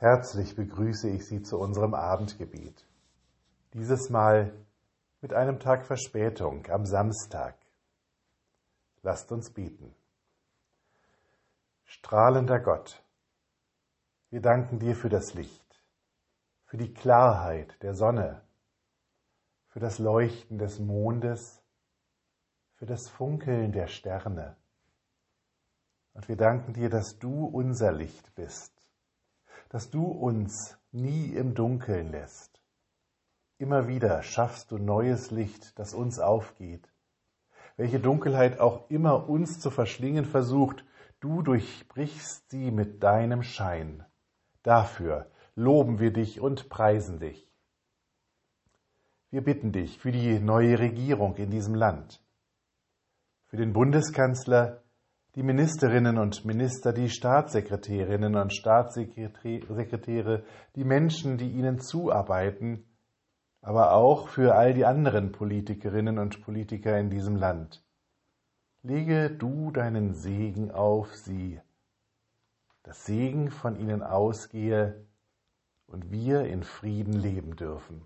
Herzlich begrüße ich Sie zu unserem Abendgebet. Dieses Mal mit einem Tag Verspätung am Samstag. Lasst uns beten. Strahlender Gott, wir danken dir für das Licht, für die Klarheit der Sonne, für das Leuchten des Mondes, für das Funkeln der Sterne. Und wir danken dir, dass du unser Licht bist dass du uns nie im Dunkeln lässt. Immer wieder schaffst du neues Licht, das uns aufgeht. Welche Dunkelheit auch immer uns zu verschlingen versucht, du durchbrichst sie mit deinem Schein. Dafür loben wir dich und preisen dich. Wir bitten dich für die neue Regierung in diesem Land, für den Bundeskanzler, die Ministerinnen und Minister, die Staatssekretärinnen und Staatssekretäre, die Menschen, die ihnen zuarbeiten, aber auch für all die anderen Politikerinnen und Politiker in diesem Land. Lege du deinen Segen auf sie, dass Segen von ihnen ausgehe und wir in Frieden leben dürfen.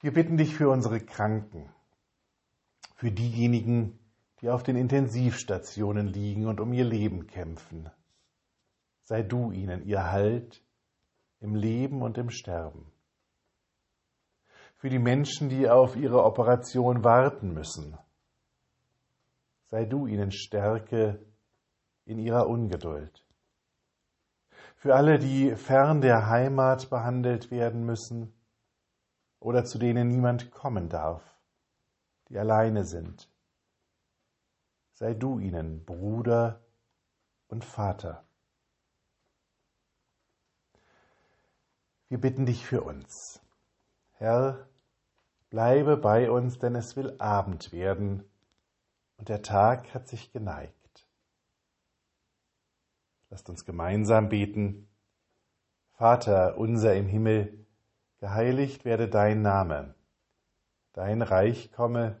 Wir bitten dich für unsere Kranken, für diejenigen, die auf den Intensivstationen liegen und um ihr Leben kämpfen. Sei du ihnen ihr Halt im Leben und im Sterben. Für die Menschen, die auf ihre Operation warten müssen, sei du ihnen Stärke in ihrer Ungeduld. Für alle, die fern der Heimat behandelt werden müssen oder zu denen niemand kommen darf, die alleine sind sei du ihnen Bruder und Vater. Wir bitten dich für uns. Herr, bleibe bei uns, denn es will Abend werden und der Tag hat sich geneigt. Lasst uns gemeinsam beten. Vater unser im Himmel, geheiligt werde dein Name, dein Reich komme,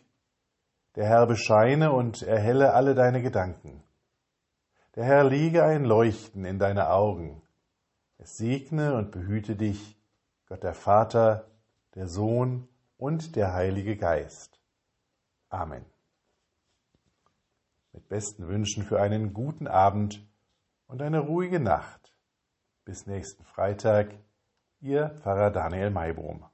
der Herr bescheine und erhelle alle deine Gedanken. Der Herr lege ein Leuchten in deine Augen. Es segne und behüte dich, Gott der Vater, der Sohn und der Heilige Geist. Amen. Mit besten Wünschen für einen guten Abend und eine ruhige Nacht. Bis nächsten Freitag, Ihr Pfarrer Daniel Maibrum.